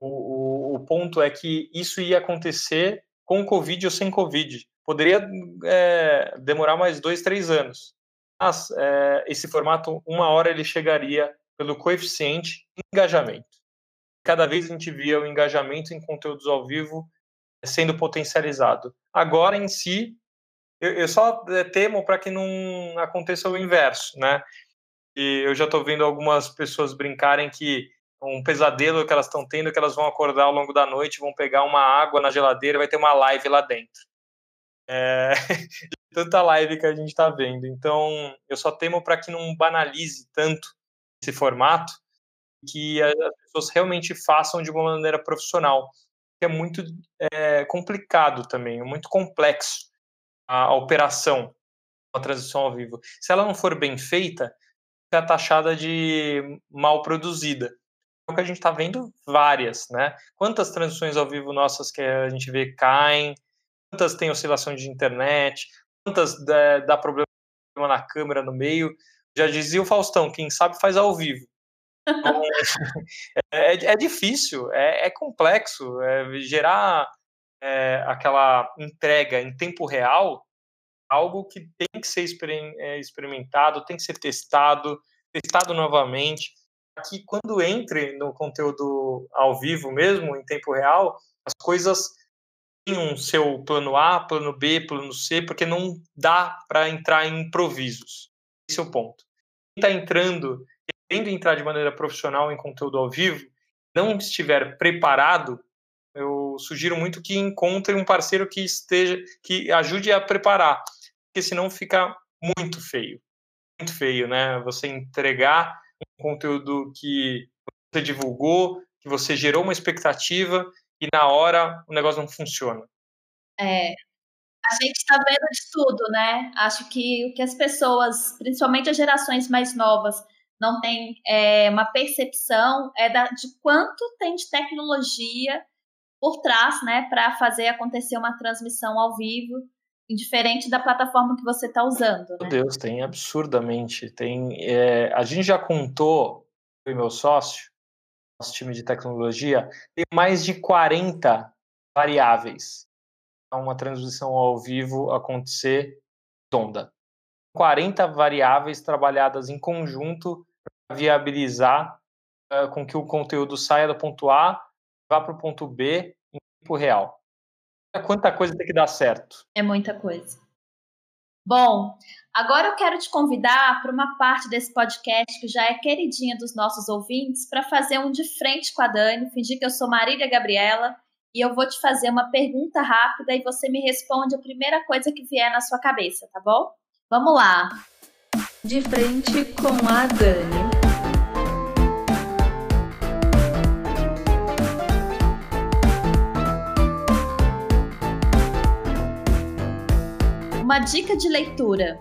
o, o, o ponto é que isso ia acontecer com Covid ou sem Covid poderia é, demorar mais dois, três anos. Mas é, esse formato, uma hora ele chegaria pelo coeficiente engajamento. Cada vez a gente via o engajamento em conteúdos ao vivo sendo potencializado. Agora, em si, eu, eu só é, temo para que não aconteça o inverso, né? E eu já estou vendo algumas pessoas brincarem que um pesadelo que elas estão tendo, que elas vão acordar ao longo da noite, vão pegar uma água na geladeira vai ter uma live lá dentro é, de (laughs) tanta live que a gente está vendo. Então, eu só temo para que não banalize tanto esse formato, que as pessoas realmente façam de uma maneira profissional. é muito é, complicado também, é muito complexo a, a operação, a transição ao vivo. Se ela não for bem feita, fica taxada de mal produzida. É o que a gente está vendo várias, né? Quantas transições ao vivo nossas que a gente vê caem, quantas tem oscilação de internet, quantas dá, dá problema na câmera no meio. Já dizia o Faustão, quem sabe faz ao vivo. Então, (laughs) é, é, difícil, é, é complexo. É, gerar é, aquela entrega em tempo real algo que tem que ser é, experimentado, tem que ser testado, testado novamente, que quando entre no conteúdo ao vivo mesmo, em tempo real, as coisas tenham seu plano A, plano B, plano C, porque não dá para entrar em improvisos. Esse é o ponto. Quem está entrando, querendo entrar de maneira profissional em conteúdo ao vivo, não estiver preparado, eu sugiro muito que encontre um parceiro que esteja, que ajude a preparar porque senão fica muito feio. Muito feio, né? Você entregar um conteúdo que você divulgou, que você gerou uma expectativa e na hora o negócio não funciona. É, a gente está vendo de tudo, né? Acho que o que as pessoas, principalmente as gerações mais novas, não têm é, uma percepção é da, de quanto tem de tecnologia por trás, né, para fazer acontecer uma transmissão ao vivo indiferente da plataforma que você está usando. Né? Meu Deus, tem absurdamente. Tem, é, a gente já contou, eu e meu sócio, nosso time de tecnologia, tem mais de 40 variáveis uma transmissão ao vivo acontecer redonda. 40 variáveis trabalhadas em conjunto para viabilizar uh, com que o conteúdo saia do ponto A, vá para o ponto B em tempo real. É quanta coisa tem que dar certo. É muita coisa. Bom, agora eu quero te convidar para uma parte desse podcast que já é queridinha dos nossos ouvintes, para fazer um de frente com a Dani, fingir que eu sou Marília Gabriela e eu vou te fazer uma pergunta rápida e você me responde a primeira coisa que vier na sua cabeça, tá bom? Vamos lá. De frente com a Dani. Uma dica de leitura.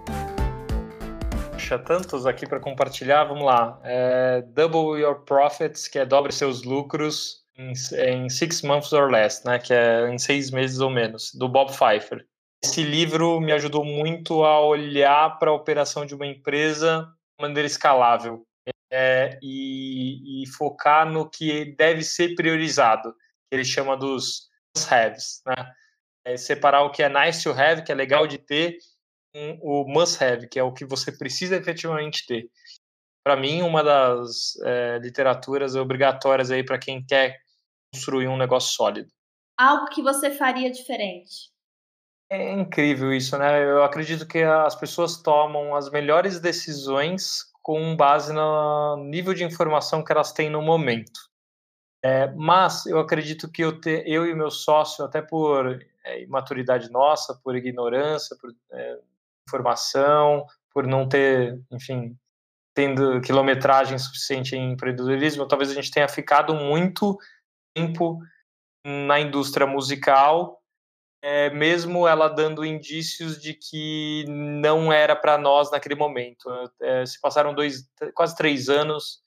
Puxa, tantos aqui para compartilhar. Vamos lá. É Double Your Profits, que é dobre seus lucros em, six months or less, né? Que é em seis meses ou menos, do Bob Pfeiffer. Esse livro me ajudou muito a olhar para a operação de uma empresa de maneira escalável é, e, e, focar no que deve ser priorizado, que ele chama dos haves, né? É separar o que é nice to have, que é legal de ter, com o must have, que é o que você precisa efetivamente ter. Para mim, uma das é, literaturas obrigatórias aí para quem quer construir um negócio sólido. Algo que você faria diferente? É incrível isso, né? Eu acredito que as pessoas tomam as melhores decisões com base no nível de informação que elas têm no momento. É, mas eu acredito que eu, te, eu e meu sócio, até por é, imaturidade nossa, por ignorância, por é, informação, por não ter, enfim, tendo quilometragem suficiente em empreendedorismo, talvez a gente tenha ficado muito tempo na indústria musical, é, mesmo ela dando indícios de que não era para nós naquele momento. É, se passaram dois, quase três anos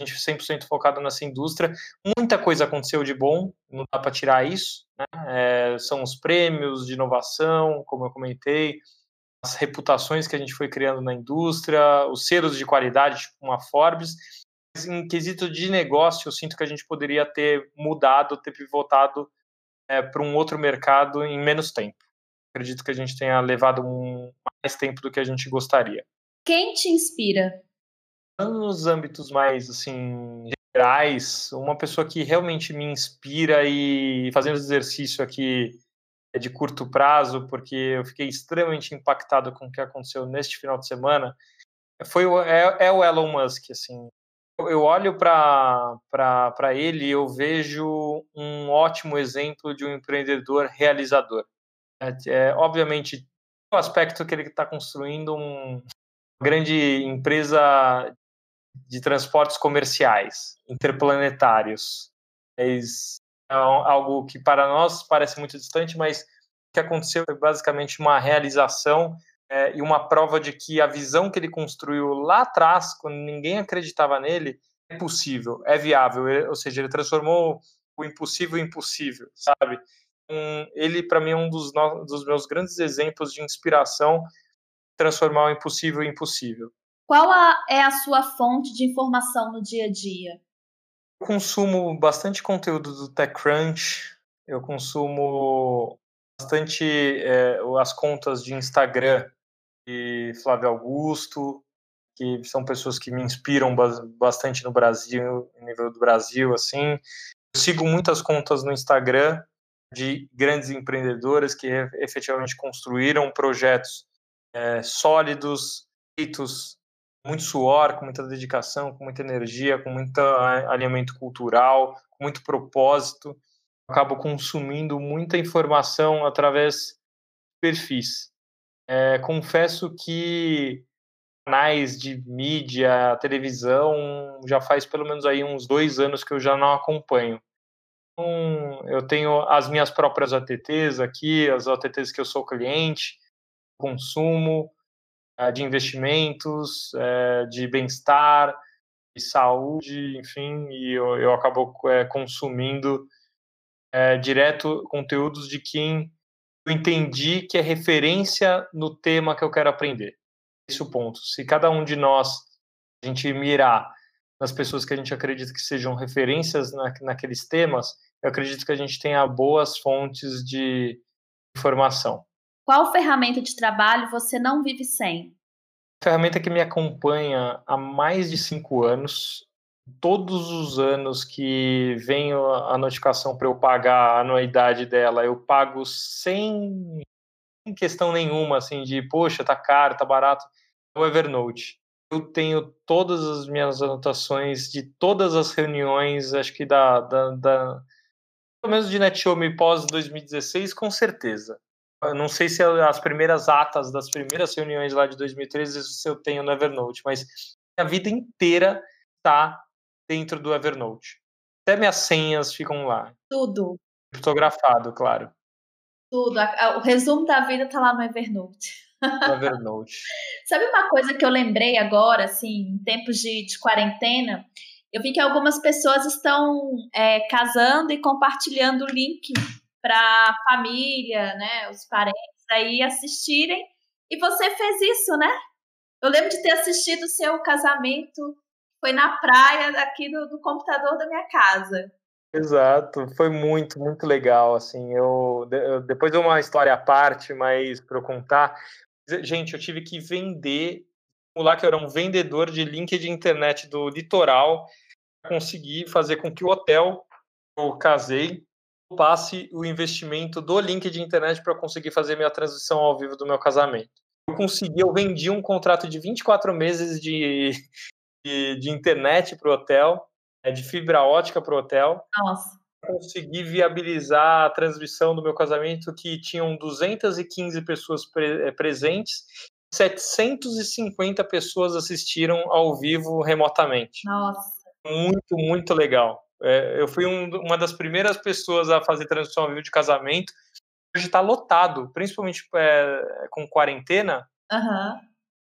gente 100% focado nessa indústria. Muita coisa aconteceu de bom, não dá para tirar isso. Né? É, são os prêmios de inovação, como eu comentei, as reputações que a gente foi criando na indústria, os selos de qualidade, tipo uma Forbes. Mas em quesito de negócio, eu sinto que a gente poderia ter mudado, ter pivotado é, para um outro mercado em menos tempo. Acredito que a gente tenha levado um, mais tempo do que a gente gostaria. Quem te inspira? Nos âmbitos mais assim gerais, uma pessoa que realmente me inspira e fazendo exercício aqui é de curto prazo, porque eu fiquei extremamente impactado com o que aconteceu neste final de semana, foi é, é o Elon Musk, assim. Eu olho para ele e eu vejo um ótimo exemplo de um empreendedor realizador. É, é obviamente, o aspecto que ele está construindo um, grande empresa de transportes comerciais interplanetários. É algo que para nós parece muito distante, mas que aconteceu foi basicamente uma realização é, e uma prova de que a visão que ele construiu lá atrás, quando ninguém acreditava nele, é possível, é viável. Ou seja, ele transformou o impossível em impossível, sabe? Um, ele, para mim, é um dos, dos meus grandes exemplos de inspiração transformar o impossível em impossível. Qual a, é a sua fonte de informação no dia a dia? Consumo bastante conteúdo do TechCrunch, eu consumo bastante é, as contas de Instagram de Flávio Augusto, que são pessoas que me inspiram bastante no Brasil, no nível do Brasil, assim. Eu sigo muitas contas no Instagram de grandes empreendedoras que efetivamente construíram projetos é, sólidos, feitos muito suor, com muita dedicação, com muita energia, com muito alinhamento cultural, com muito propósito. Acabo consumindo muita informação através de perfis. É, confesso que canais de mídia, televisão, já faz pelo menos aí uns dois anos que eu já não acompanho. Então, eu tenho as minhas próprias ATTs aqui, as ATTs que eu sou cliente, consumo, de investimentos, eh, de bem-estar, de saúde, enfim, e eu, eu acabo é, consumindo direto conteúdos de quem eu entendi que é referência no tema que eu quero aprender. Esse é o ponto. Se cada um de nós a gente mirar nas pessoas que a gente acredita que sejam referências na, naqueles temas, eu acredito que a gente tenha boas fontes de informação. Qual ferramenta de trabalho você não vive sem? ferramenta que me acompanha há mais de cinco anos. Todos os anos que vem a notificação para eu pagar a anuidade dela, eu pago sem, questão nenhuma, assim, de poxa, tá caro, tá barato. É o Evernote. Eu tenho todas as minhas anotações de todas as reuniões, acho que da, da, da pelo menos de NetShow pós 2016, com certeza. Eu não sei se as primeiras atas das primeiras reuniões lá de 2013 se eu tenho no Evernote, mas a vida inteira está dentro do Evernote. Até minhas senhas ficam lá. Tudo. Fotografado, claro. Tudo. O resumo da vida está lá no Evernote. No Evernote. (laughs) Sabe uma coisa que eu lembrei agora, assim, em tempos de, de quarentena? Eu vi que algumas pessoas estão é, casando e compartilhando o link para a família, né, os parentes aí assistirem. E você fez isso, né? Eu lembro de ter assistido o seu casamento, foi na praia aqui do, do computador da minha casa. Exato, foi muito, muito legal, assim, eu, eu depois de uma história à parte, mas para eu contar, gente, eu tive que vender, lá que eu era um vendedor de link de internet do litoral, conseguir fazer com que o hotel eu casei passe o investimento do link de internet para conseguir fazer minha transição ao vivo do meu casamento. Eu consegui, eu vendi um contrato de 24 meses de, de, de internet para o hotel, é, de fibra ótica para o hotel. Nossa. Consegui viabilizar a transmissão do meu casamento, que tinham 215 pessoas pre é, presentes 750 pessoas assistiram ao vivo remotamente. Nossa. Muito, muito legal. É, eu fui um, uma das primeiras pessoas a fazer transmissão ao vivo de casamento. Hoje está lotado, principalmente é, com quarentena. Uhum.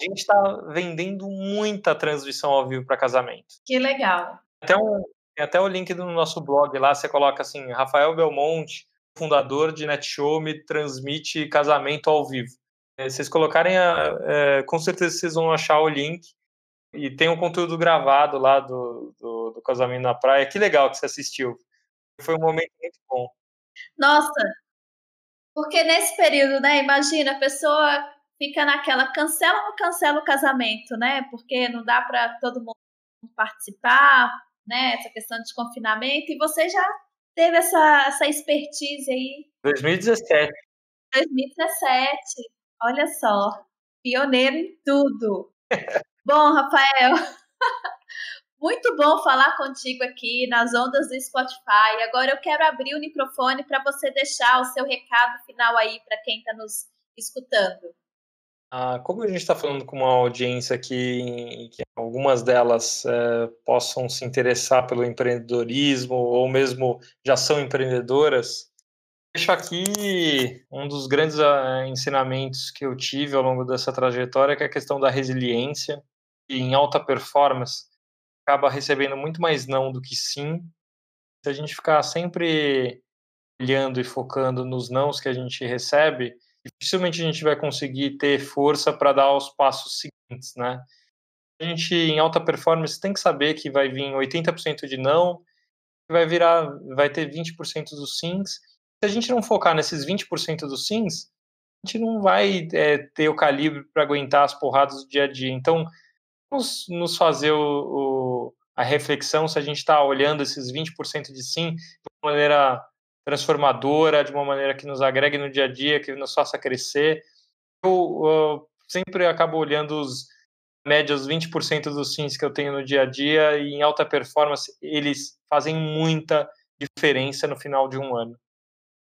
A gente está vendendo muita transmissão ao vivo para casamento. Que legal. Até, um, até o link do nosso blog lá, você coloca assim, Rafael Belmonte, fundador de NetShow, me transmite casamento ao vivo. É, vocês colocarem, a, é, com certeza vocês vão achar o link. E tem um conteúdo gravado lá do, do, do casamento na praia. Que legal que você assistiu. Foi um momento muito bom. Nossa, porque nesse período, né? Imagina, a pessoa fica naquela cancela ou não cancela o casamento, né? Porque não dá para todo mundo participar, né? Essa questão de confinamento. E você já teve essa, essa expertise aí. 2017. 2017. Olha só. Pioneiro em tudo. (laughs) Bom, Rafael, (laughs) muito bom falar contigo aqui nas ondas do Spotify. Agora eu quero abrir o microfone para você deixar o seu recado final aí para quem está nos escutando. Ah, como a gente está falando com uma audiência que, que algumas delas é, possam se interessar pelo empreendedorismo ou mesmo já são empreendedoras, deixo aqui um dos grandes uh, ensinamentos que eu tive ao longo dessa trajetória, que é a questão da resiliência. Em alta performance, acaba recebendo muito mais não do que sim. Se a gente ficar sempre olhando e focando nos nãos que a gente recebe, dificilmente a gente vai conseguir ter força para dar os passos seguintes, né? A gente, em alta performance, tem que saber que vai vir 80% de não, vai virar, vai ter 20% dos sims. Se a gente não focar nesses 20% dos sims, a gente não vai é, ter o calibre para aguentar as porradas do dia a dia. Então, vamos nos fazer o, o, a reflexão se a gente está olhando esses 20% de sim de uma maneira transformadora, de uma maneira que nos agregue no dia a dia, que nos faça crescer. Eu, eu sempre acabo olhando os médios 20% dos sims que eu tenho no dia a dia e em alta performance eles fazem muita diferença no final de um ano.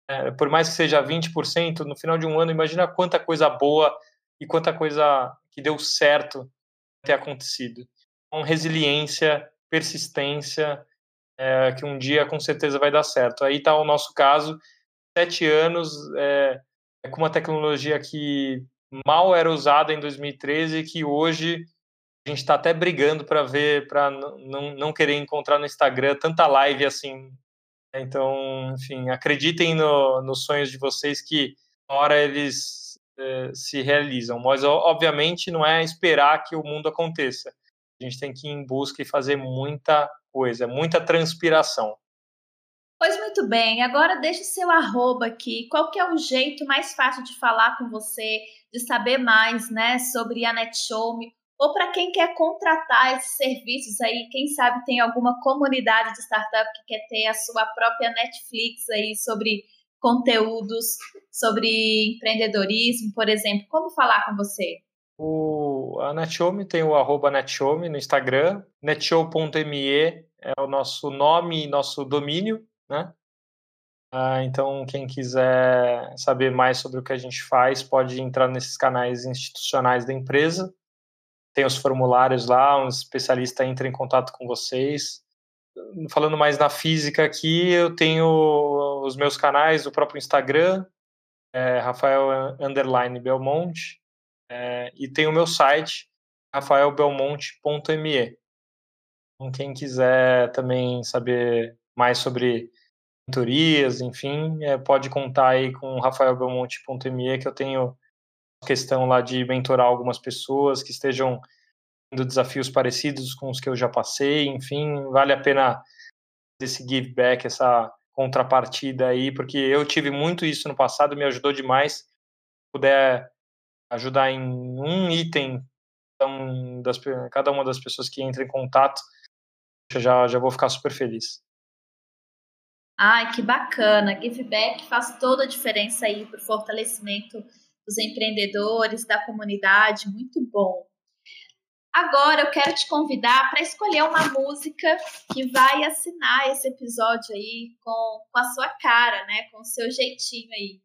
É, por mais que seja 20%, no final de um ano, imagina quanta coisa boa e quanta coisa que deu certo ter acontecido. Com resiliência, persistência, é, que um dia com certeza vai dar certo. Aí está o nosso caso, sete anos é, com uma tecnologia que mal era usada em 2013 e que hoje a gente está até brigando para ver, para não, querer encontrar no Instagram tanta live assim. Então, enfim, acreditem no, nos sonhos de vocês que uma hora eles se realizam. Mas, obviamente, não é esperar que o mundo aconteça. A gente tem que ir em busca e fazer muita coisa, muita transpiração. Pois muito bem, agora deixe seu arroba aqui. Qual que é o jeito mais fácil de falar com você, de saber mais, né, sobre a NetShowme? Ou para quem quer contratar esses serviços aí, quem sabe tem alguma comunidade de startup que quer ter a sua própria Netflix aí sobre conteúdos, sobre empreendedorismo, por exemplo. Como falar com você? O, a Netshow tem o arroba Netshow no Instagram, netshow.me é o nosso nome e nosso domínio, né? Ah, então, quem quiser saber mais sobre o que a gente faz, pode entrar nesses canais institucionais da empresa. Tem os formulários lá, um especialista entra em contato com vocês. Falando mais na física aqui, eu tenho os meus canais, o próprio Instagram, é Rafael Underline Belmonte, é, e tem o meu site, rafaelbelmonte.me. Então, quem quiser também saber mais sobre mentorias, enfim, é, pode contar aí com rafaelbelmonte.me, que eu tenho questão lá de mentorar algumas pessoas que estejam desafios parecidos com os que eu já passei, enfim, vale a pena esse give back, essa contrapartida aí, porque eu tive muito isso no passado, me ajudou demais. Puder ajudar em um item então, das, cada uma das pessoas que entra em contato, já, já vou ficar super feliz. Ai, que bacana. Giveback faz toda a diferença aí para o fortalecimento dos empreendedores, da comunidade. Muito bom. Agora eu quero te convidar para escolher uma música que vai assinar esse episódio aí com, com a sua cara, né? Com o seu jeitinho aí.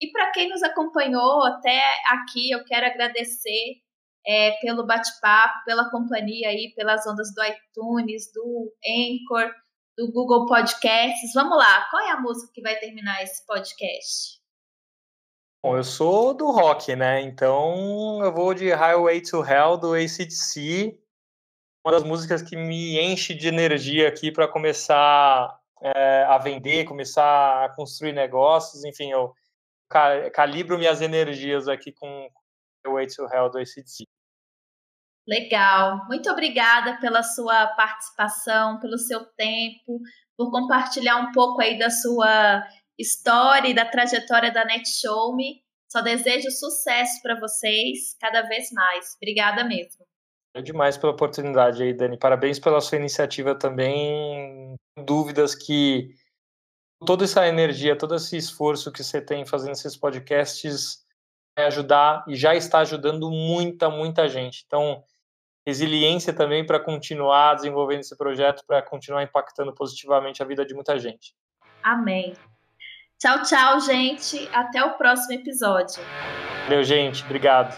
E para quem nos acompanhou até aqui, eu quero agradecer é, pelo bate-papo, pela companhia aí, pelas ondas do iTunes, do Anchor, do Google Podcasts. Vamos lá, qual é a música que vai terminar esse podcast? Bom, eu sou do rock, né? Então eu vou de Highway to Hell do ACDC, uma das músicas que me enche de energia aqui para começar é, a vender, começar a construir negócios. Enfim, eu calibro minhas energias aqui com Highway to Hell do ACDC. Legal. Muito obrigada pela sua participação, pelo seu tempo, por compartilhar um pouco aí da sua história e da trajetória da NetShowme. Só desejo sucesso para vocês cada vez mais. Obrigada mesmo. É demais pela oportunidade aí, Dani. Parabéns pela sua iniciativa também. Dúvidas que toda essa energia, todo esse esforço que você tem fazendo esses podcasts vai ajudar e já está ajudando muita, muita gente. Então, resiliência também para continuar desenvolvendo esse projeto, para continuar impactando positivamente a vida de muita gente. Amém. Tchau, tchau, gente. Até o próximo episódio. Valeu, gente. Obrigado.